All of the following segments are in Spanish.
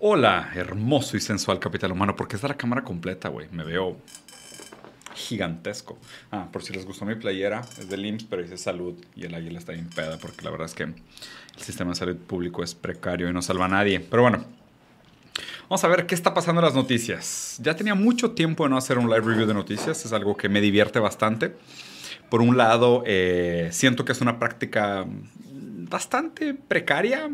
Hola, hermoso y sensual capital humano. porque está la cámara completa, güey? Me veo gigantesco. Ah, por si les gustó mi playera, es de IMSS, pero dice salud y el águila está bien peda porque la verdad es que el sistema de salud público es precario y no salva a nadie. Pero bueno, vamos a ver qué está pasando en las noticias. Ya tenía mucho tiempo de no hacer un live review de noticias, es algo que me divierte bastante. Por un lado, eh, siento que es una práctica bastante precaria,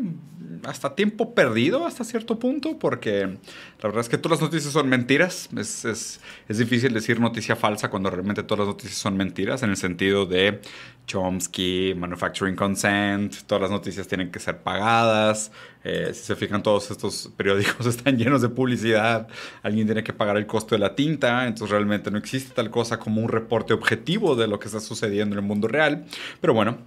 hasta tiempo perdido hasta cierto punto, porque la verdad es que todas las noticias son mentiras. Es, es, es, difícil decir noticia falsa cuando realmente todas las noticias son mentiras, en el sentido de Chomsky, Manufacturing Consent, todas las noticias tienen que ser pagadas. Eh, si se fijan, todos estos periódicos están llenos de publicidad. Alguien tiene que pagar el costo de la tinta, entonces realmente no existe tal cosa como un reporte objetivo de lo que está sucediendo en el mundo real. Pero bueno,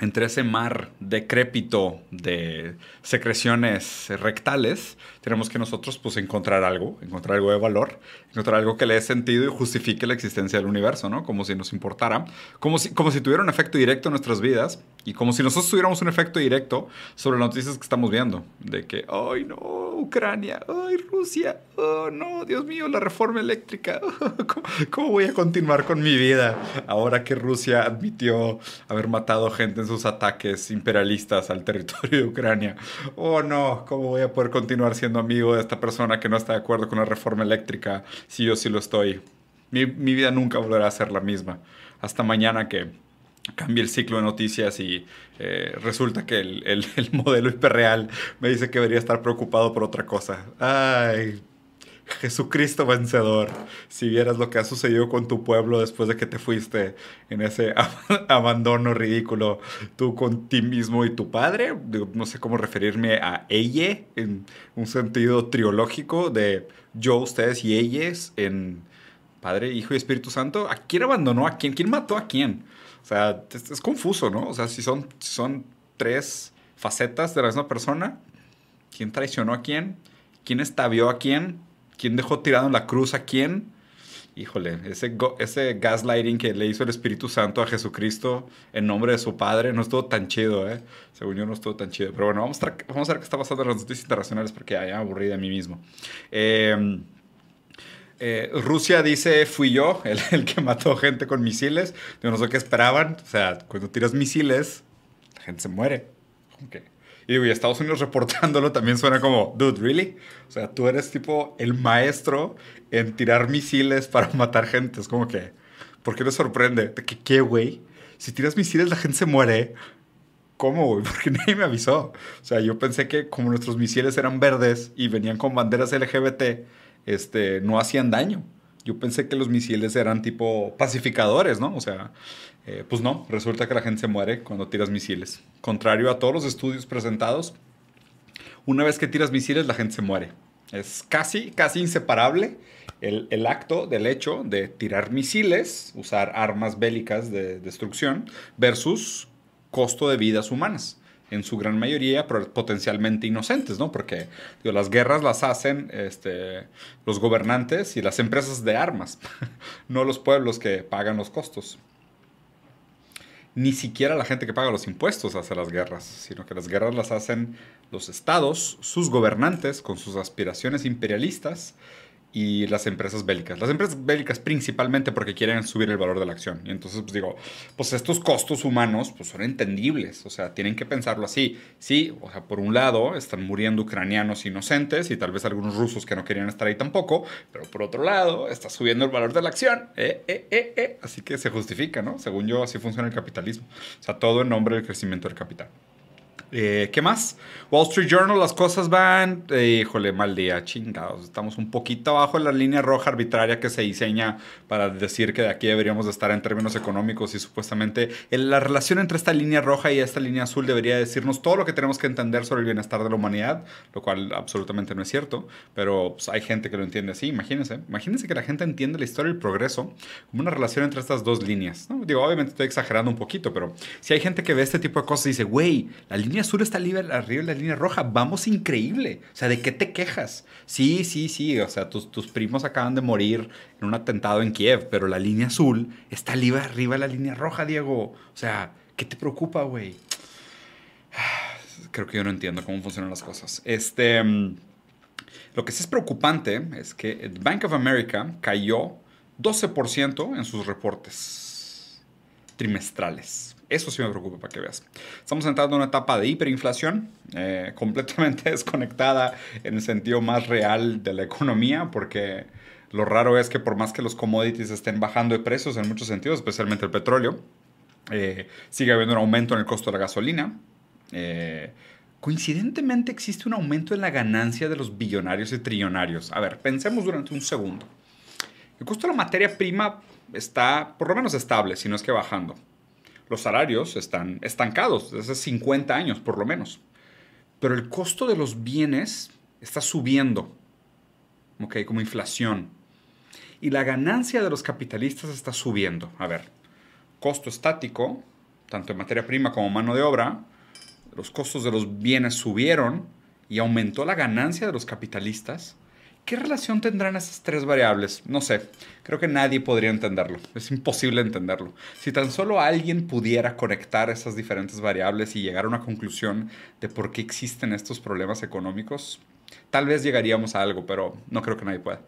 entre ese mar decrépito de secreciones rectales, tenemos que nosotros pues encontrar algo, encontrar algo de valor, encontrar algo que le dé sentido y justifique la existencia del universo, ¿no? Como si nos importara, como si, como si tuviera un efecto directo en nuestras vidas y como si nosotros tuviéramos un efecto directo sobre las noticias que estamos viendo, de que, ay no, Ucrania, ay Rusia, oh no, Dios mío, la reforma eléctrica, ¿Cómo, voy a continuar con mi vida ahora que Rusia admitió haber matado gente en sus ataques imperialistas al territorio de Ucrania? Oh no, ¿cómo voy a poder continuar siendo amigo de esta persona que no está de acuerdo con la reforma eléctrica si yo sí lo estoy? Mi, mi vida nunca volverá a ser la misma. Hasta mañana que cambie el ciclo de noticias y eh, resulta que el, el, el, modelo hiperreal me dice que debería estar preocupado por otra cosa. Ay, Jesucristo vencedor, si vieras lo que ha sucedido con tu pueblo después de que te fuiste en ese abandono ridículo, tú con ti mismo y tu padre, no sé cómo referirme a ella en un sentido triológico de yo, ustedes y ellas en Padre, Hijo y Espíritu Santo. ¿A quién abandonó a quién? ¿Quién mató a quién? O sea, es, confuso, ¿no? O sea, si son, son tres facetas de la misma persona, ¿quién traicionó a quién? ¿Quién estavió a quién? ¿Quién dejó tirado en la cruz a quién? Híjole, ese, ese gaslighting que le hizo el Espíritu Santo a Jesucristo en nombre de su Padre no estuvo tan chido, ¿eh? Según yo no estuvo tan chido. Pero bueno, vamos a, vamos a ver qué está pasando en las noticias internacionales porque ya me aburrí de mí mismo. Eh, eh, Rusia dice, fui yo el, que mató gente con misiles. Yo no sé qué esperaban. O sea, cuando tiras misiles, la gente se muere. Y digo, y Estados Unidos reportándolo también suena como, dude, ¿really? O sea, tú eres tipo el maestro en tirar misiles para matar gente. Es como que, ¿por qué le sorprende? ¿De que qué, güey? Si tiras misiles, la gente se muere. ¿Cómo, güey? Porque nadie me avisó. O sea, yo pensé que como nuestros misiles eran verdes y venían con banderas LGBT, este, no hacían daño. Yo pensé que los misiles eran tipo pacificadores, ¿no? O sea, eh, pues no, resulta que la gente se muere cuando tiras misiles. Contrario a todos los estudios presentados, una vez que tiras misiles la gente se muere. Es casi, casi inseparable el, el, acto del hecho de tirar misiles, usar armas bélicas de destrucción, versus costo de vidas humanas en su gran mayoría potencialmente inocentes, ¿no? Porque las guerras las hacen este, los gobernantes y las empresas de armas, no los pueblos que pagan los costos. Ni siquiera la gente que paga los impuestos hace las guerras, sino que las guerras las hacen los estados, sus gobernantes, con sus aspiraciones imperialistas y las empresas bélicas. Las empresas bélicas principalmente porque quieren subir el valor de la acción. Y entonces, pues digo, pues estos costos humanos pues son entendibles. O sea, tienen que pensarlo así. Sí, o sea, por un lado están muriendo ucranianos inocentes y tal vez algunos rusos que no querían estar ahí tampoco. Pero por otro lado, está subiendo el valor de la acción. Eh, eh, eh, eh. Así que se justifica, ¿no? Según yo, así funciona el capitalismo. O sea, todo en nombre del crecimiento del capital. Eh, ¿Qué más? Wall Street Journal, las cosas van, eh, híjole, mal día, chingados. Estamos un poquito abajo de la línea roja arbitraria que se diseña para decir que de aquí deberíamos de estar en términos económicos y supuestamente la relación entre esta línea roja y esta línea azul debería decirnos todo lo que tenemos que entender sobre el bienestar de la humanidad, lo cual absolutamente no es cierto, pero pues, hay gente que lo entiende así, imagínense. Imagínense que la gente entiende la historia del progreso como una relación entre estas dos líneas. ¿no? Digo, obviamente estoy exagerando un poquito, pero si hay gente que ve este tipo de cosas y dice, güey, la línea azul está arriba de la línea roja. Vamos increíble. O sea, ¿de qué te quejas? Sí, sí, sí. O sea, tus, tus primos acaban de morir en un atentado en Kiev, pero la línea azul está arriba, arriba de la línea roja, Diego. O sea, ¿qué te preocupa, güey? Creo que yo no entiendo cómo funcionan las cosas. Este. Mm, Lo que sí es preocupante es que Bank of America cayó 12% en sus reportes trimestrales. Eso sí me preocupa para que veas. Estamos entrando en una etapa de hiperinflación, eh, completamente desconectada en el sentido más real de la economía, porque lo raro es que por más que los commodities estén bajando de precios en muchos sentidos, especialmente el petróleo, eh, sigue habiendo un aumento en el costo de la gasolina. Eh, coincidentemente existe un aumento en la ganancia de los billonarios y trillonarios. A ver, pensemos durante un segundo. El costo de la materia prima está por lo menos estable, si no es que bajando. Los salarios están estancados desde hace 50 años, por lo menos. Pero el costo de los bienes está subiendo, ¿ok? Como inflación. Y la ganancia de los capitalistas está subiendo. A ver, costo estático, tanto en materia prima como mano de obra, los costos de los bienes subieron y aumentó la ganancia de los capitalistas ¿Qué relación tendrán esas tres variables? No sé, creo que nadie podría entenderlo. Es imposible entenderlo. Si tan solo alguien pudiera conectar esas diferentes variables y llegar a una conclusión de por qué existen estos problemas económicos, tal vez llegaríamos a algo, pero no creo que nadie pueda.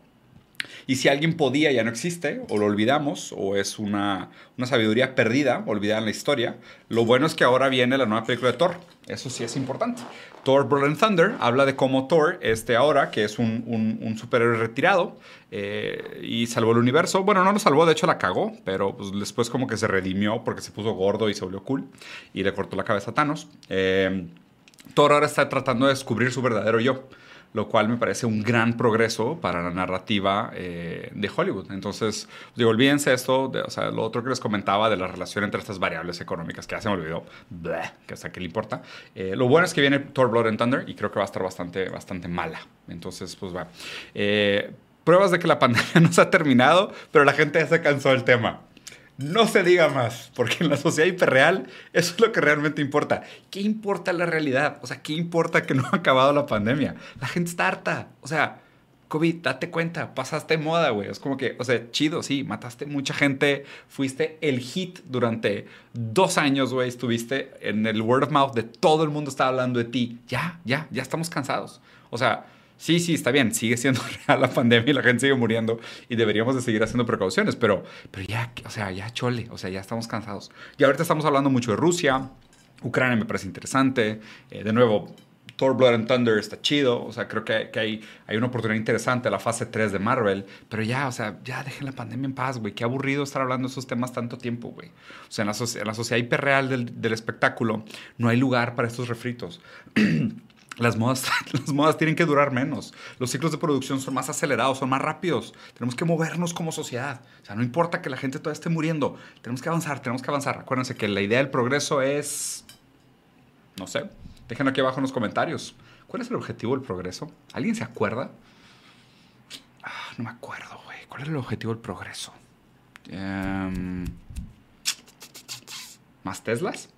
Y si alguien podía, ya no existe, o lo olvidamos, o es una, una sabiduría perdida, olvidada en la historia. Lo bueno es que ahora viene la nueva película de Thor. Eso sí es importante. Thor Blood Thunder habla de cómo Thor, este ahora, que es un, un, superhéroe retirado eh, y salvó el universo. Bueno, no lo salvó, de hecho la cagó, pero pues, después como que se redimió porque se puso gordo y se volvió cool y le cortó la cabeza a Thanos. Eh, Thor ahora está tratando de descubrir su verdadero yo lo cual me parece un gran progreso para la narrativa eh, de Hollywood. Entonces, digo, olvídense esto, o sea, lo otro que les comentaba de la relación entre estas variables económicas, que ya se me olvidó, que hasta qué le importa. Eh, lo bueno es que viene Thor Blood and Thunder y creo que va a estar bastante, bastante mala. Entonces, pues va. Eh, pruebas de que la pandemia no se ha terminado, pero la gente ya se cansó del tema. No se diga más, porque en la sociedad hiperreal eso es lo que realmente importa. ¿Qué importa la realidad? O sea, ¿qué importa que no ha acabado la pandemia? La gente está harta. O sea, COVID, date cuenta, pasaste moda, güey. Es como que, o sea, chido, sí, mataste mucha gente, fuiste el hit durante dos años, güey. Estuviste en el word of mouth de todo el mundo estaba hablando de ti. Ya, ya, ya estamos cansados. O sea, sí, sí, está bien, sigue siendo real la pandemia y la gente sigue muriendo y deberíamos de seguir haciendo precauciones, pero, pero ya, o sea, ya chole, o sea, ya estamos cansados. Y ahorita estamos hablando mucho de Rusia, Ucrania me parece interesante, eh, de nuevo, Thor Blood and Thunder está chido, o sea, creo que, que, hay, hay una oportunidad interesante, la fase 3 de Marvel, pero ya, o sea, ya dejen la pandemia en paz, güey, qué aburrido estar hablando de esos temas tanto tiempo, güey. O sea, en la, en la sociedad hiperreal del, del espectáculo no hay lugar para estos refritos. Las modas, las modas tienen que durar menos. Los ciclos de producción son más acelerados, son más rápidos. Tenemos que movernos como sociedad. O sea, no importa que la gente todavía esté muriendo. Tenemos que avanzar, tenemos que avanzar. Acuérdense que la idea del progreso es... No sé. Déjenlo aquí abajo en los comentarios. ¿Cuál es el objetivo del progreso? ¿Alguien se acuerda? Ah, no me acuerdo, güey. ¿Cuál es el objetivo del progreso? Em, ¿Más Teslas?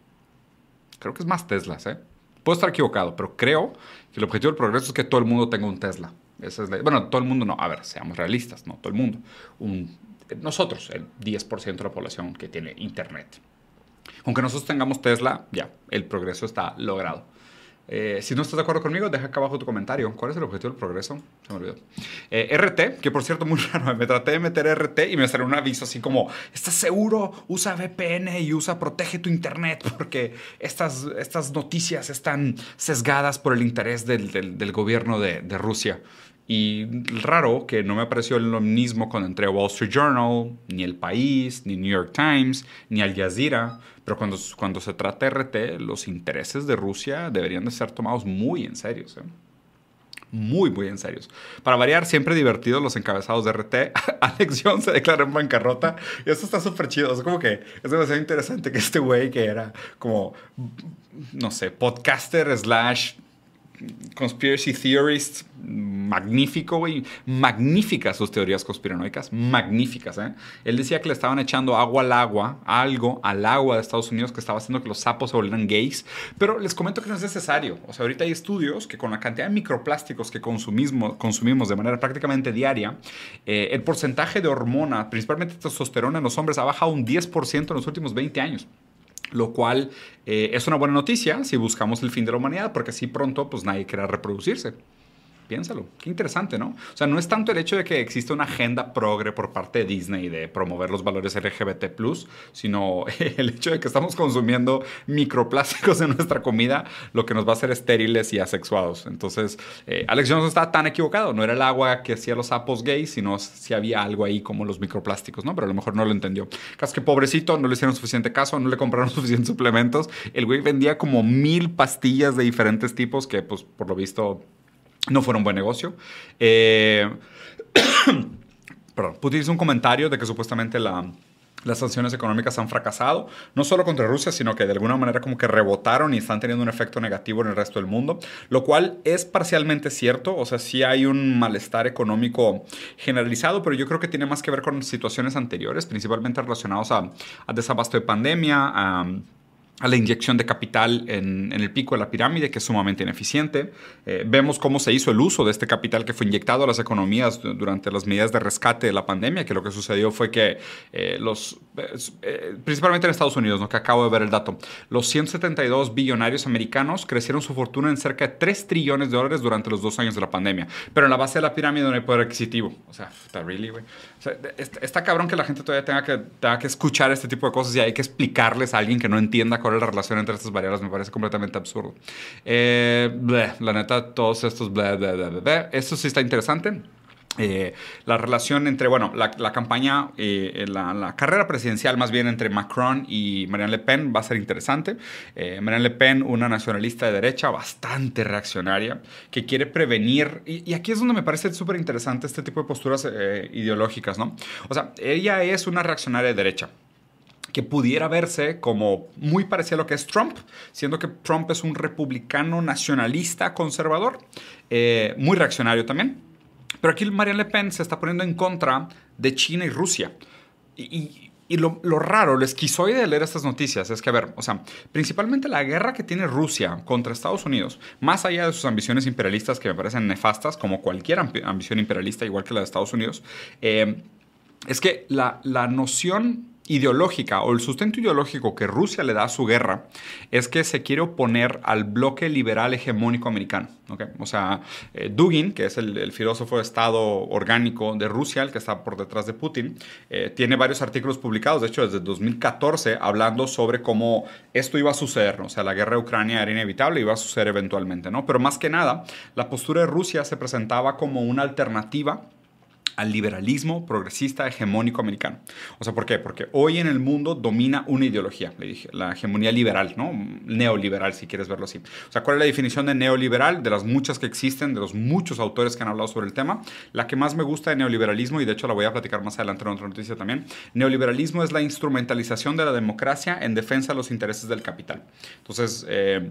Creo que es más Teslas, ¿eh? Puedo estar equivocado, pero creo que el objetivo del progreso es que todo el mundo tenga un Tesla. Esa es bueno, todo el mundo no. A ver, seamos realistas, no todo el mundo. nosotros, el 10% de la población que tiene Internet. Aunque nosotros tengamos Tesla, ya, el progreso está logrado. Eh, si no estás de acuerdo conmigo, deja acá abajo tu comentario. ¿Cuál es el objetivo del progreso? Se me olvidó. Eh, RT, que por cierto, muy raro, me traté de meter RT y me salió un aviso así como, ¿estás seguro? Usa VPN y usa Protege tu Internet porque estas, estas noticias están sesgadas por el interés del, del, gobierno de, de Rusia. Y raro que no me apareció lo mismo cuando entré a Wall Street Journal, ni El País, ni New York Times, ni Al Jazeera. Pero cuando, cuando se trata de RT, los intereses de Rusia deberían de ser tomados muy en serio. Muy, muy en serio. Para variar, siempre divertidos los encabezados de RT. Alex Jones se declaró en bancarrota. Y eso está súper chido. Es como que es demasiado interesante que este güey que era como, no sé, podcaster slash conspiracy theorist magnífico, güey. Magníficas sus teorías conspiranoicas. Magníficas, ¿eh? Él decía que le estaban echando agua al agua, algo al agua de Estados Unidos que estaba haciendo que los sapos se volvieran gays. Pero les comento que no es necesario. O sea, ahorita hay estudios que con la cantidad de microplásticos que consumimos, consumimos de manera prácticamente diaria, eh, el porcentaje de hormona, principalmente testosterona en los hombres, ha bajado un 10% en los últimos 20 años lo cual eh, es una buena noticia si buscamos el fin de la humanidad, porque así pronto pues nadie querrá reproducirse. Piénsalo. Qué interesante, ¿no? O sea, no es tanto el hecho de que existe una agenda progre por parte de Disney de promover los valores LGBT, sino el hecho de que estamos consumiendo microplásticos en nuestra comida, lo que nos va a hacer estériles y asexuados. Entonces, eh, Alex Jones no estaba tan equivocado. No era el agua que hacía los sapos gays, sino si había algo ahí como los microplásticos, ¿no? Pero a lo mejor no lo entendió. Caso que pobrecito, no le hicieron suficiente caso, no le compraron suficientes suplementos. El güey vendía como mil pastillas de diferentes tipos que, pues, por lo visto no fueron buen negocio. Eh, perdón, Putin hizo un comentario de que supuestamente la, las sanciones económicas han fracasado, no solo contra Rusia, sino que de alguna manera como que rebotaron y están teniendo un efecto negativo en el resto del mundo, lo cual es parcialmente cierto, o sea, sí hay un malestar económico generalizado, pero yo creo que tiene más que ver con situaciones anteriores, principalmente relacionados a, a desabasto de pandemia, a a la inyección de capital en, el pico de la pirámide, que es sumamente ineficiente. Eh, vemos cómo se hizo el uso de este capital que fue inyectado a las economías durante las medidas de rescate de la pandemia, que lo que sucedió fue que eh, los, eh, principalmente en Estados Unidos, ¿no? que acabo de ver el dato, los 172 billonarios americanos crecieron su fortuna en cerca de 3 trillones de dólares durante los dos años de la pandemia. Pero en la base de la pirámide no hay poder adquisitivo. O sea, está really, güey. O sea, está, cabrón que la gente todavía tenga que, tenga que escuchar este tipo de cosas y hay que explicarles a alguien que no entienda la relación entre estas variables me parece completamente absurdo. Eh, la neta, todos estos bla, bla, Esto sí está interesante. Eh, la relación entre, bueno, la, la campaña, eh, la, la, carrera presidencial más bien entre Macron y Marianne Le Pen va a ser interesante. Eh, Marianne Le Pen, una nacionalista de derecha bastante reaccionaria, que quiere prevenir, y, y aquí es donde me parece súper interesante este tipo de posturas ideológicas, ¿no? O sea, ella es una reaccionaria de derecha que pudiera verse como muy parecido a lo que es Trump, siendo que Trump es un republicano nacionalista conservador, eh, muy reaccionario también. Pero aquí Marianne Le Pen se está poniendo en contra de China y Rusia. Y, lo, raro, lo esquizoide de leer estas noticias es que, a ver, o sea, principalmente la guerra que tiene Rusia contra Estados Unidos, más allá de sus ambiciones imperialistas que me parecen nefastas, como cualquier ambición imperialista, igual que la de Estados Unidos, eh, es que la, la noción ideológica o el sustento ideológico que Rusia le da a su guerra es que se quiere oponer al bloque liberal hegemónico americano. O sea, eh, Dugin, que es el, filósofo de Estado orgánico de Rusia, el que está por detrás de Putin, eh, tiene varios artículos publicados, de hecho desde 2014, hablando sobre cómo esto iba a suceder. O sea, la guerra de Ucrania era inevitable y iba a suceder eventualmente. ¿no? Pero más que nada, la postura de Rusia se presentaba como una alternativa al liberalismo progresista hegemónico americano. O sea, ¿por qué? Porque hoy en el mundo domina una ideología, la hegemonía liberal, ¿no? Neoliberal, si quieres verlo así. O sea, ¿cuál es la definición de neoliberal? De las muchas que existen, de los muchos autores que han hablado sobre el tema. La que más me gusta de neoliberalismo, y de hecho la voy a platicar más adelante en otra noticia también, neoliberalismo es la instrumentalización de la democracia en defensa de los intereses del capital. Entonces, eh,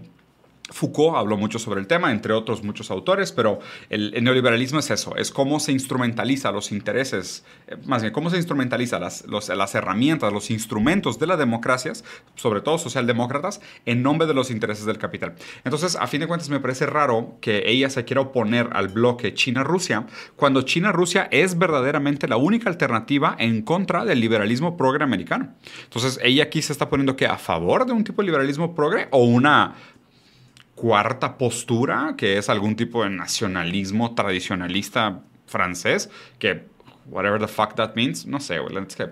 Foucault habló mucho sobre el tema, entre otros muchos autores, pero el, neoliberalismo es eso, es cómo se instrumentaliza los intereses, eh, más bien, cómo se instrumentaliza las, las herramientas, los instrumentos de las democracias, sobre todo socialdemócratas, en nombre de los intereses del capital. Entonces, a fin de cuentas, me parece raro que ella se quiera oponer al bloque China-Rusia, cuando China-Rusia es verdaderamente la única alternativa en contra del liberalismo progre americano. Entonces, ella aquí se está poniendo que a favor de un tipo de liberalismo progre o una cuarta postura, que es algún tipo de nacionalismo tradicionalista francés, que whatever the fuck that means, no sé, güey, es que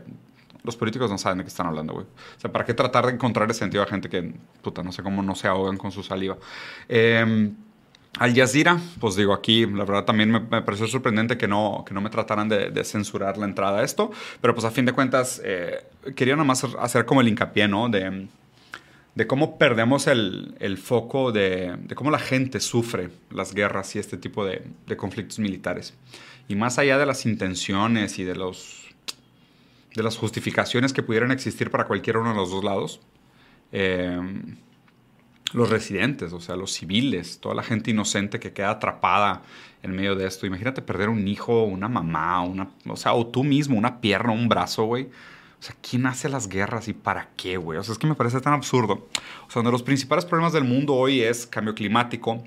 los políticos no saben de qué están hablando, güey. O sea, ¿para qué tratar de encontrar el sentido a gente que, puta, no sé cómo no se ahogan con su saliva? Eh, Al Jazeera, pues digo aquí, la verdad también me, pareció sorprendente que no, que no me trataran de, censurar la entrada a esto, pero pues a fin de cuentas eh, quería nomás hacer como el hincapié, ¿no? De, de cómo perdemos el, foco de, cómo la gente sufre las guerras y este tipo de, conflictos militares. Y más allá de las intenciones y de, los, de las justificaciones que pudieran existir para cualquiera uno de los dos lados, eh, los residentes, o sea, los civiles, toda la gente inocente que queda atrapada en medio de esto. Imagínate perder un hijo, una mamá, una, o sea, o tú mismo, una pierna, un brazo, güey o sea, ¿quién hace las guerras y para qué, güey? O sea, es que me parece tan absurdo. O sea, uno de los principales problemas del mundo hoy es cambio climático,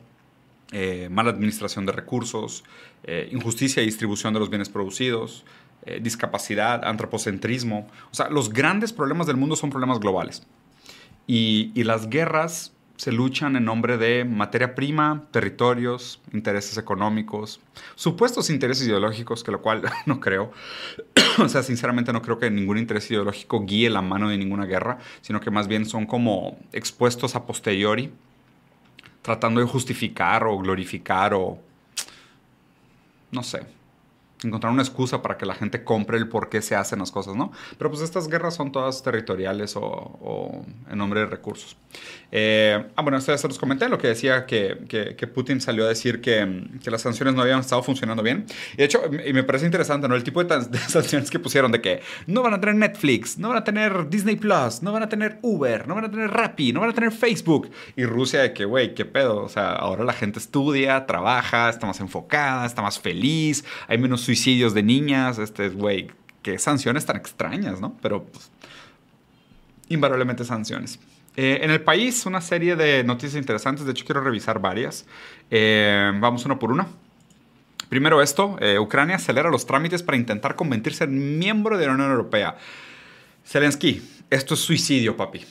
eh, mala administración de recursos, eh, injusticia y distribución de los bienes producidos, eh, discapacidad, antropocentrismo. O sea, los grandes problemas del mundo son problemas globales. Y, y las guerras se luchan en nombre de materia prima, territorios, intereses económicos, supuestos intereses ideológicos, que lo cual no creo. o sea, sinceramente no creo que ningún interés ideológico guíe la mano de ninguna guerra, sino que más bien son como expuestos a posteriori, tratando de justificar o glorificar o... no sé, encontrar una excusa para que la gente compre el por qué se hacen las cosas, ¿no? Pero pues estas guerras son todas territoriales o, en nombre de recursos. Eh, ah, bueno, esto ya se los comenté, lo que decía que, que, Putin salió a decir que, que, las sanciones no habían estado funcionando bien. Y de hecho, y me parece interesante, ¿no? El tipo de, de, sanciones que pusieron de que no van a tener Netflix, no van a tener Disney Plus, no van a tener Uber, no van a tener Rappi, no van a tener Facebook. Y Rusia de que, güey, qué pedo. O sea, ahora la gente estudia, trabaja, está más enfocada, está más feliz, hay menos suicidios de niñas, este, güey, qué sanciones tan extrañas, ¿no? Pero pues, invariablemente sanciones. Eh, en el país, una serie de noticias interesantes, de hecho quiero revisar varias. Eh, vamos uno por una. Primero esto, eh, Ucrania acelera los trámites para intentar convertirse en miembro de la Unión Europea. Zelensky, esto es suicidio, papi.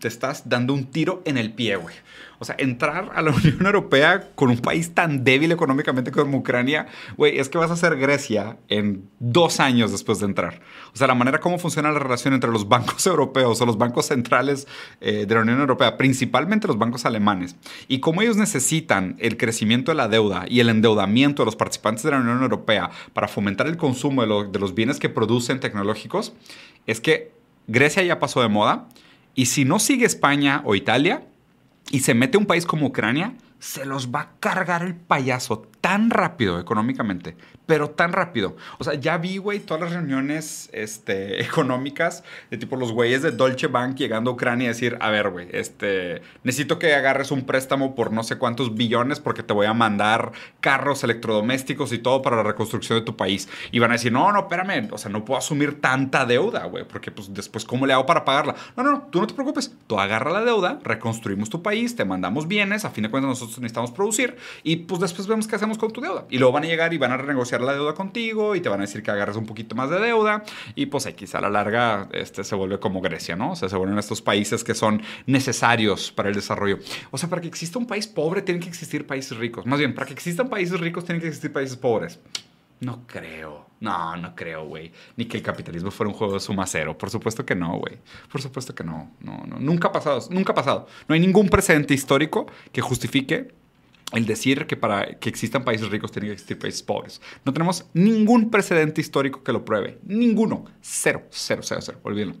Te estás dando un tiro en el pie, güey. O sea, entrar a la Unión Europea con un país tan débil económicamente como Ucrania, güey, es que vas a ser Grecia en dos años después de entrar. O sea, la manera como funciona la relación entre los bancos europeos o los bancos centrales eh, de la Unión Europea, principalmente los bancos alemanes, y cómo ellos necesitan el crecimiento de la deuda y el endeudamiento de los participantes de la Unión Europea para fomentar el consumo de, de los bienes que producen tecnológicos, es que Grecia ya pasó de moda. Y si no sigue España o Italia, y se mete un país como Ucrania, se los va a cargar el payaso tan rápido económicamente, pero tan rápido. O sea, ya vi, güey, todas las reuniones este, económicas de tipo los güeyes de Dolce Bank llegando a Ucrania y decir, a ver, güey, este, necesito que agarres un préstamo por no sé cuántos billones porque te voy a mandar carros electrodomésticos y todo para la reconstrucción de tu país. Y van a decir, no, no, espérame, o sea, no puedo asumir tanta deuda, güey, porque pues después, ¿cómo le hago para pagarla? No, no, no, tú no te preocupes, tú agarra la deuda, reconstruimos tu país, te mandamos bienes, a fin de cuentas nosotros necesitamos producir y pues después vemos qué hacemos con tu deuda. Y luego van a llegar y van a renegociar la deuda contigo y te van a decir que agarres un poquito más de deuda y pues aquí a la larga este, se vuelve como Grecia, ¿no? O sea, se vuelven estos países que son necesarios para el desarrollo. O sea, para que exista un país pobre tienen que existir países ricos. Más bien, para que existan países ricos tienen que existir países pobres. No creo. No, no creo, güey. Ni que el capitalismo fuera un juego de suma cero. Por supuesto que no, güey. Por supuesto que no. No, no. Nunca ha pasado. Nunca ha pasado. No hay ningún precedente histórico que justifique el decir que para que existan países ricos tienen que existir países pobres. No tenemos ningún precedente histórico que lo pruebe. Ninguno. Cero, cero, cero, cero. Olvídenlo.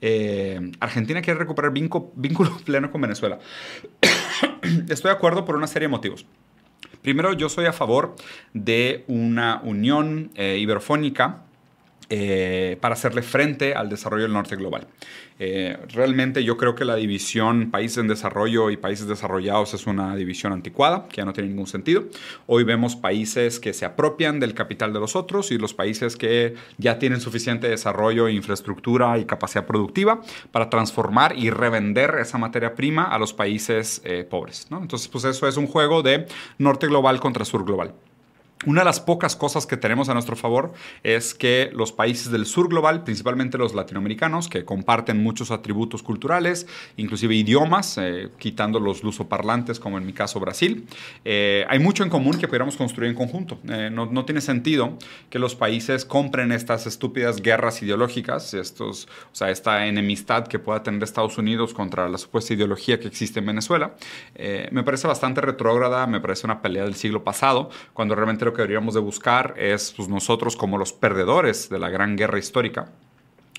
Eh, Argentina quiere recuperar vínculo, pleno con Venezuela. Estoy de acuerdo por una serie de motivos. Primero, yo soy a favor de una unión eh, iberofónica eh, para hacerle frente al desarrollo del norte global. Eh, realmente yo creo que la división países en desarrollo y países desarrollados es una división anticuada, que ya no tiene ningún sentido. Hoy vemos países que se apropian del capital de los otros y los países que ya tienen suficiente desarrollo, infraestructura y capacidad productiva para transformar y revender esa materia prima a los países eh, pobres. Entonces, pues eso es un juego de norte global contra sur global. Una de las pocas cosas que tenemos a nuestro favor es que los países del sur global, principalmente los latinoamericanos, que comparten muchos atributos culturales, inclusive idiomas, eh, quitando los lusoparlantes, como en mi caso Brasil, eh, hay mucho en común que pudiéramos construir en conjunto. Eh, no, no, tiene sentido que los países compren estas estúpidas guerras ideológicas, estos, o sea, esta enemistad que pueda tener Estados Unidos contra la supuesta ideología que existe en Venezuela. me parece bastante retrógrada, me parece una pelea del siglo pasado, cuando realmente que deberíamos de buscar es pues, nosotros como los perdedores de la gran guerra histórica,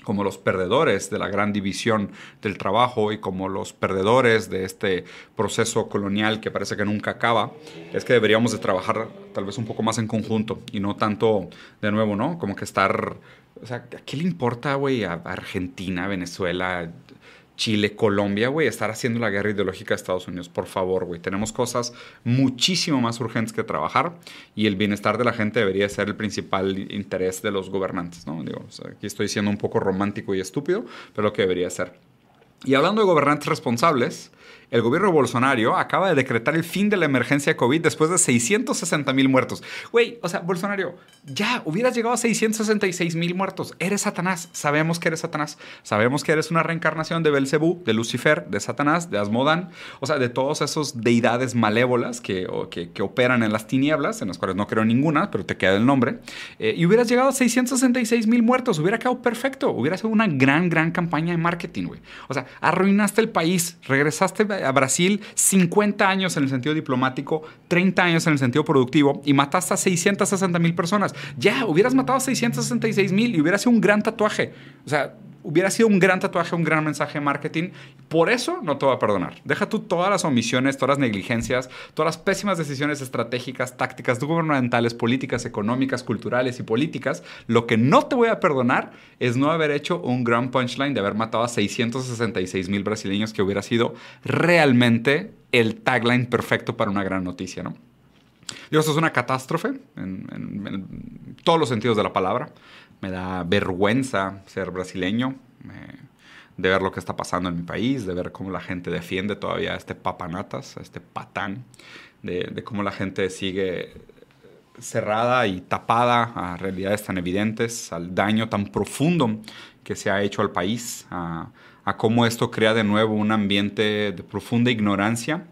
como los perdedores de la gran división del trabajo y como los perdedores de este proceso colonial que parece que nunca acaba, es que deberíamos de trabajar tal vez un poco más en conjunto y no tanto de nuevo, ¿no? Como que estar, o sea, ¿a qué le importa, güey, a Argentina, Venezuela? Chile, Colombia, güey, estar haciendo la guerra ideológica de Estados Unidos. Por favor, güey. Tenemos cosas muchísimo más urgentes que trabajar y el bienestar de la gente debería ser el principal interés de los gobernantes, ¿no? Digo, aquí estoy siendo un poco romántico y estúpido, pero lo que debería ser. Y hablando de gobernantes responsables, el gobierno de Bolsonaro acaba de decretar el fin de la emergencia COVID después de 660 mil muertos. Güey, o sea, Bolsonaro, ya hubieras llegado a 666 mil muertos. Eres Satanás. Sabemos que eres Satanás. Sabemos que eres una reencarnación de Belcebú, de Lucifer, de Satanás, de Asmodán. O sea, de todos esos deidades malévolas que, que, operan en las tinieblas, en las cuales no creo ninguna, pero te queda el nombre. Eh, y hubieras llegado a 666 mil muertos. Hubiera quedado perfecto. Hubiera sido una gran, gran campaña de marketing, güey. O sea, arruinaste el país. Regresaste a Brasil 50 años en el sentido diplomático, 30 años en el sentido productivo y mataste a 660 mil personas. Ya, hubieras matado a 666 mil y hubiera sido un gran tatuaje. O sea, hubiera sido un gran tatuaje, un gran mensaje de marketing. Por eso no te voy a perdonar. Deja tú todas las omisiones, todas las negligencias, todas las pésimas decisiones estratégicas, tácticas gubernamentales, políticas, económicas, culturales y políticas. Lo que no te voy a perdonar es no haber hecho un gran punchline de haber matado a 666 mil brasileños que hubiera sido realmente el tagline perfecto para una gran noticia, ¿no? Esto es una catástrofe en todos los sentidos de la palabra me da vergüenza ser brasileño, de ver lo que está pasando en mi país, de ver cómo la gente defiende todavía a este papanatas, a este patán, de, cómo la gente sigue cerrada y tapada a realidades tan evidentes, al daño tan profundo que se ha hecho al país, a, cómo esto crea de nuevo un ambiente de profunda ignorancia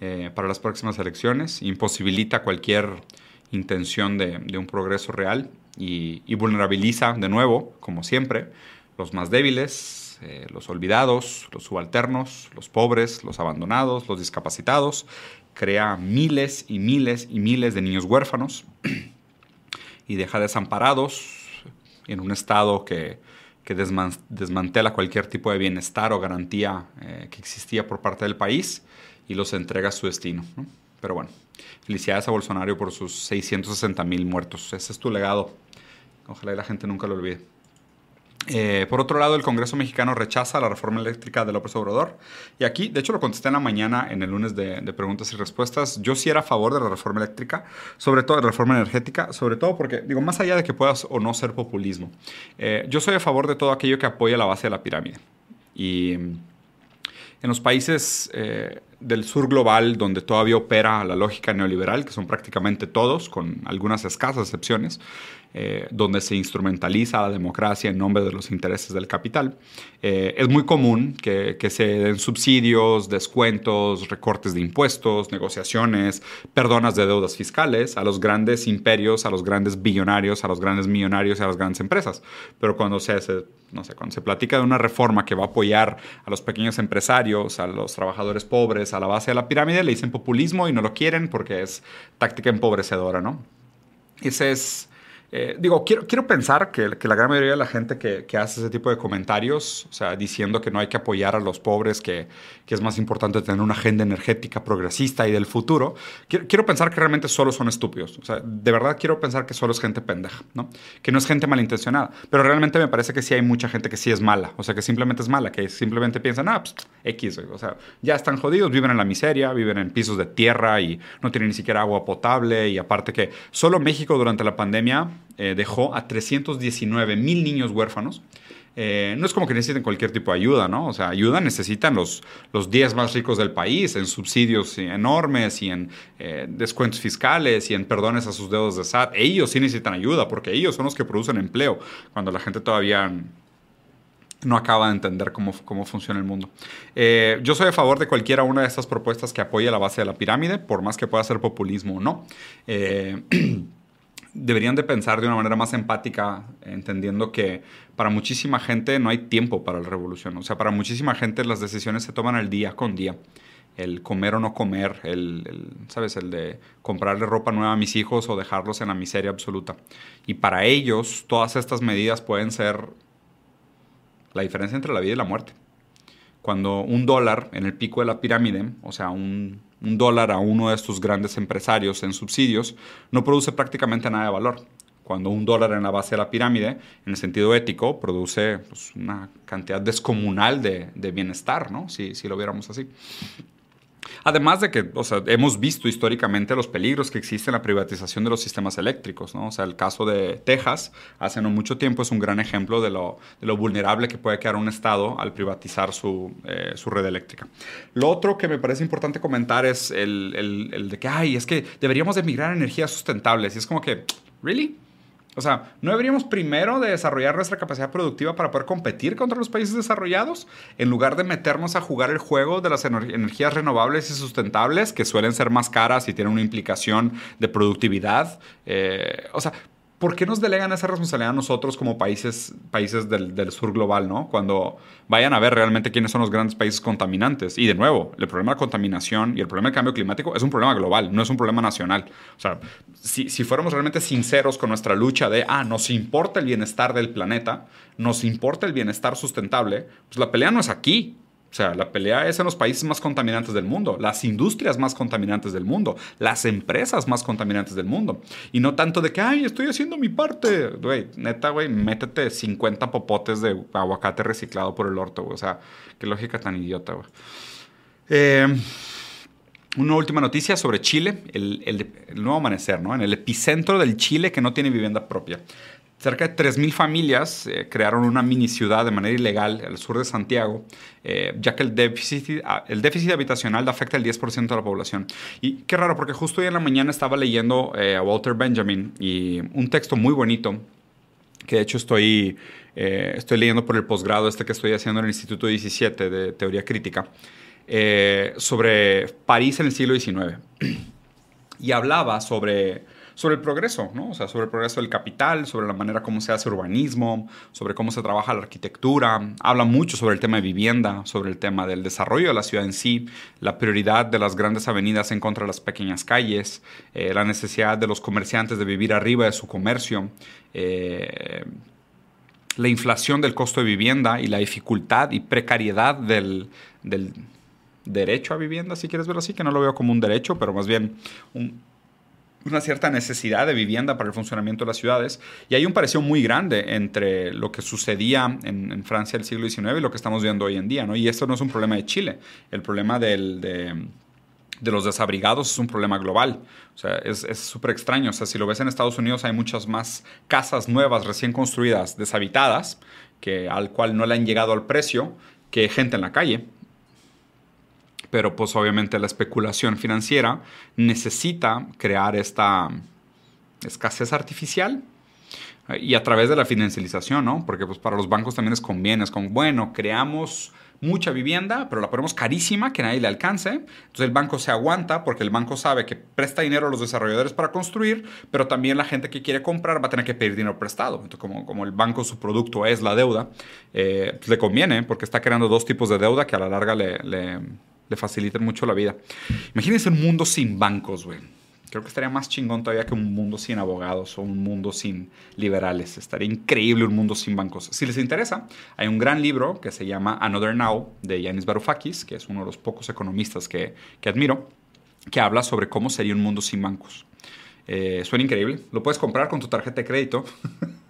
eh, para las próximas elecciones, imposibilita cualquier intención de un progreso real y, vulnerabiliza de nuevo, como siempre, los más débiles, eh, los olvidados, los subalternos, los pobres, los abandonados, los discapacitados, crea miles y miles y miles de niños huérfanos y deja desamparados en un estado que, desmantela cualquier tipo de bienestar o garantía eh, que existía por parte del país y los entrega a su destino. Pero bueno, felicidades a Bolsonaro por sus 660 mil muertos. Ese es tu legado Ojalá y la gente nunca lo olvide. Eh, por otro lado, el Congreso mexicano rechaza la reforma eléctrica de López Obrador. Y aquí, de hecho, lo contesté en la mañana en el lunes de, preguntas y respuestas. Yo sí era a favor de la reforma eléctrica, sobre todo de la reforma energética, sobre todo porque, digo, más allá de que puedas o no ser populismo, eh, yo soy a favor de todo aquello que apoya la base de la pirámide. Y en los países eh, del sur global, donde todavía opera la lógica neoliberal, que son prácticamente todos, con algunas escasas excepciones, eh, donde se instrumentaliza la democracia en nombre de los intereses del capital. Eh, es muy común que, que, se den subsidios, descuentos, recortes de impuestos, negociaciones, perdonas de deudas fiscales a los grandes imperios, a los grandes billonarios, a los grandes millonarios y a las grandes empresas. Pero cuando se, no sé, cuando se platica de una reforma que va a apoyar a los pequeños empresarios, a los trabajadores pobres, a la base de la pirámide, le dicen populismo y no lo quieren porque es táctica empobrecedora, ¿no? Ese es eh, digo, quiero, quiero pensar que, que, la gran mayoría de la gente que, que, hace ese tipo de comentarios, o sea, diciendo que no hay que apoyar a los pobres, que, que es más importante tener una agenda energética progresista y del futuro, quiero, quiero, pensar que realmente solo son estúpidos. O sea, de verdad quiero pensar que solo es gente pendeja, ¿no? Que no es gente malintencionada. Pero realmente me parece que sí hay mucha gente que sí es mala. O sea, que simplemente es mala, que simplemente piensan, ah, pues X, o sea, ya están jodidos, viven en la miseria, viven en pisos de tierra y no tienen ni siquiera agua potable. Y aparte que solo México durante la pandemia eh, dejó a 319 mil niños huérfanos. Eh, no es como que necesiten cualquier tipo de ayuda, ¿no? O sea, ayuda necesitan los, los 10 más ricos del país en subsidios enormes y en eh, descuentos fiscales y en perdones a sus dedos de SAT. Ellos sí necesitan ayuda porque ellos son los que producen empleo cuando la gente todavía no acaba de entender cómo, cómo funciona el mundo. yo soy a favor de cualquiera una de estas propuestas que apoye la base de la pirámide, por más que pueda ser populismo o no. deberían de pensar de una manera más empática, entendiendo que para muchísima gente no hay tiempo para la revolución. O sea, para muchísima gente las decisiones se toman el día con día. El comer o no comer, el, ¿sabes? El de comprarle ropa nueva a mis hijos o dejarlos en la miseria absoluta. Y para ellos, todas estas medidas pueden ser la diferencia entre la vida y la muerte. Cuando un dólar en el pico de la pirámide, o sea, un un dólar a uno de estos grandes empresarios en subsidios, no produce prácticamente nada de valor. Cuando un dólar en la base de la pirámide, en el sentido ético, produce pues, una cantidad descomunal de, bienestar, ¿no? Si, si, lo viéramos así. Además de que, o sea, hemos visto históricamente los peligros que existen en la privatización de los sistemas eléctricos, ¿no? O sea, el caso de Texas, hace no mucho tiempo, es un gran ejemplo de lo, de lo vulnerable que puede quedar un Estado al privatizar su, eh, su, red eléctrica. Lo otro que me parece importante comentar es el, el, el de que, ay, es que deberíamos de migrar a energías sustentables. Y es como que, ¿really? O sea, ¿no deberíamos primero de desarrollar nuestra capacidad productiva para poder competir contra los países desarrollados en lugar de meternos a jugar el juego de las energías renovables y sustentables que suelen ser más caras y tienen una implicación de productividad? Eh, o sea, ¿por qué nos delegan esa responsabilidad a nosotros como países, países del, del, sur global, ¿no? Cuando vayan a ver realmente quiénes son los grandes países contaminantes. Y de nuevo, el problema de contaminación y el problema del cambio climático es un problema global, no es un problema nacional. O sea, si, si fuéramos realmente sinceros con nuestra lucha de, ah, nos importa el bienestar del planeta, nos importa el bienestar sustentable, pues la pelea no es aquí, o sea, la pelea es en los países más contaminantes del mundo, las industrias más contaminantes del mundo, las empresas más contaminantes del mundo. Y no tanto de que, ay, estoy haciendo mi parte. Güey, neta, güey, métete 50 popotes de aguacate reciclado por el orto, güey. O sea, qué lógica tan idiota, güey. Eh, una última noticia sobre Chile, el, el, el, nuevo amanecer, ¿no? En el epicentro del Chile que no tiene vivienda propia. Cerca de 3.000 familias eh, crearon una mini ciudad de manera ilegal al sur de Santiago, eh, ya que el déficit, ah, el déficit habitacional afecta el 10% de la población. Y qué raro, porque justo hoy en la mañana estaba leyendo eh, a Walter Benjamin y un texto muy bonito, que de hecho estoy, estoy leyendo por el posgrado este que estoy haciendo en el Instituto 17 de Teoría Crítica, sobre París en el siglo XIX. y hablaba sobre sobre el progreso, ¿no? O sea, sobre el progreso del capital, sobre la manera como se hace urbanismo, sobre cómo se trabaja la arquitectura. Habla mucho sobre el tema de vivienda, sobre el tema del desarrollo de la ciudad en sí, la prioridad de las grandes avenidas en contra de las pequeñas calles, eh, la necesidad de los comerciantes de vivir arriba de su comercio. Eh, la inflación del costo de vivienda y la dificultad y precariedad del, del derecho a vivienda, si quieres verlo así, que no lo veo como un derecho, pero más bien un, una cierta necesidad de vivienda para el funcionamiento de las ciudades. Y hay un parecido muy grande entre lo que sucedía en, Francia del siglo XIX y lo que estamos viendo hoy en día. ¿no? Y esto no es un problema de Chile. El problema del, de, de los desabrigados es un problema global. O sea, es súper extraño. O sea, si lo ves en Estados Unidos hay muchas más casas nuevas, recién construidas, deshabitadas, que, al cual no le han llegado al precio, que gente en la calle pero pues obviamente la especulación financiera necesita crear esta escasez artificial y a través de la financialización, ¿no? Porque pues para los bancos también les conviene, es como, bueno, creamos mucha vivienda, pero la ponemos carísima, que nadie le alcance. Entonces el banco se aguanta porque el banco sabe que presta dinero a los desarrolladores para construir, pero también la gente que quiere comprar va a tener que pedir dinero prestado. Entonces como, como el banco su producto es la deuda, eh, pues le conviene porque está creando dos tipos de deuda que a la larga le le facilitan mucho la vida. Imagínense un mundo sin bancos, güey. Creo que estaría más chingón todavía que un mundo sin abogados o un mundo sin liberales. Estaría increíble un mundo sin bancos. Si les interesa, hay un gran libro que se llama Another Now de Yanis Varoufakis, que es uno de los pocos economistas que, que admiro, que habla sobre cómo sería un mundo sin bancos. Eh, suena increíble. Lo puedes comprar con tu tarjeta de crédito.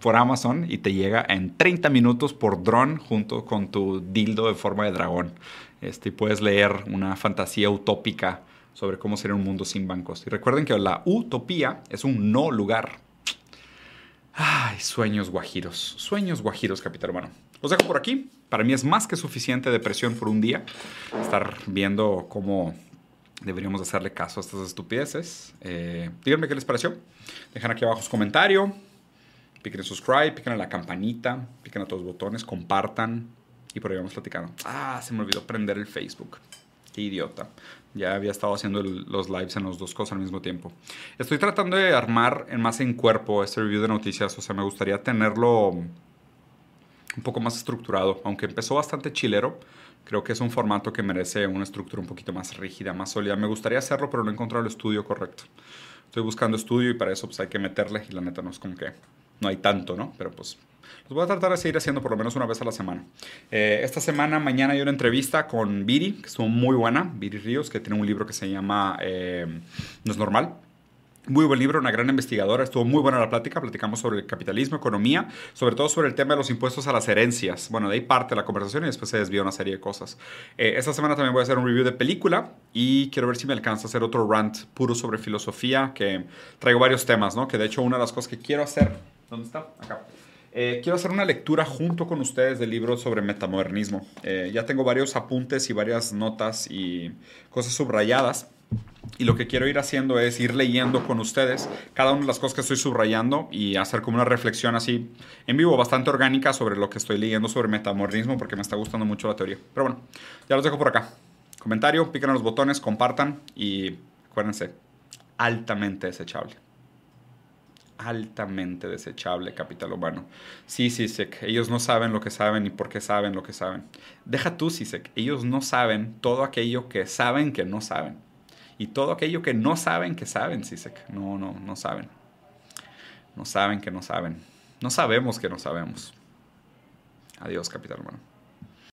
por Amazon y te llega en 30 minutos por dron junto con tu dildo de forma de dragón. Este, y puedes leer una fantasía utópica sobre cómo sería un mundo sin bancos. Y recuerden que la utopía es un no lugar. Ay, sueños guajiros. Sueños guajiros, capitán hermano. Los dejo por aquí. Para mí es más que suficiente depresión por un día. Estar viendo cómo deberíamos hacerle caso a estas estupideces. Eh, díganme qué les pareció. Dejan aquí abajo su comentario. Piquen en subscribe, piquen en la campanita, piquen a todos los botones, compartan y por ahí vamos platicando. Ah, se me olvidó prender el Facebook. Qué idiota. Ya había estado haciendo los lives en las dos cosas al mismo tiempo. Estoy tratando de armar en más en cuerpo este review de noticias. O sea, me gustaría tenerlo un poco más estructurado. Aunque empezó bastante chilero, creo que es un formato que merece una estructura un poquito más rígida, más sólida. Me gustaría hacerlo, pero no he encontrado el estudio correcto. Estoy buscando estudio y para eso pues, hay que meterle. Y la neta no es como que no hay tanto, ¿no? Pero pues los voy a tratar de seguir haciendo por lo menos una vez a la semana. Eh, esta semana, mañana hay una entrevista con Viri, que estuvo muy buena, Viri Ríos, que tiene un libro que se llama eh, No es normal. Muy buen libro, una gran investigadora, estuvo muy buena la plática, platicamos sobre el capitalismo, economía, sobre todo sobre el tema de los impuestos a las herencias. Bueno, de ahí parte la conversación y después se desvió una serie de cosas. Eh, esta semana también voy a hacer un review de película y quiero ver si me alcanza a hacer otro rant puro sobre filosofía, que traigo varios temas, ¿no? Que de hecho una de las cosas que quiero hacer... ¿Dónde está? Acá. Eh, quiero hacer una lectura junto con ustedes del libro sobre metamodernismo. Eh, ya tengo varios apuntes y varias notas y cosas subrayadas y lo que quiero ir haciendo es ir leyendo con ustedes cada una de las cosas que estoy subrayando y hacer como una reflexión así en vivo, bastante orgánica sobre lo que estoy leyendo sobre metamodernismo porque me está gustando mucho la teoría. Pero bueno, ya los dejo por acá. Comentario, piquen los botones, compartan y acuérdense, altamente desechable. Altamente desechable capital humano. Sí, Sisek, ellos no saben lo que saben y por qué saben lo que saben. Deja tú, Sisek, ellos no saben todo aquello que saben que no saben y todo aquello que no saben que saben, Sisek. No, no, no saben. No saben que no saben. No sabemos que no sabemos. Adiós, capital humano.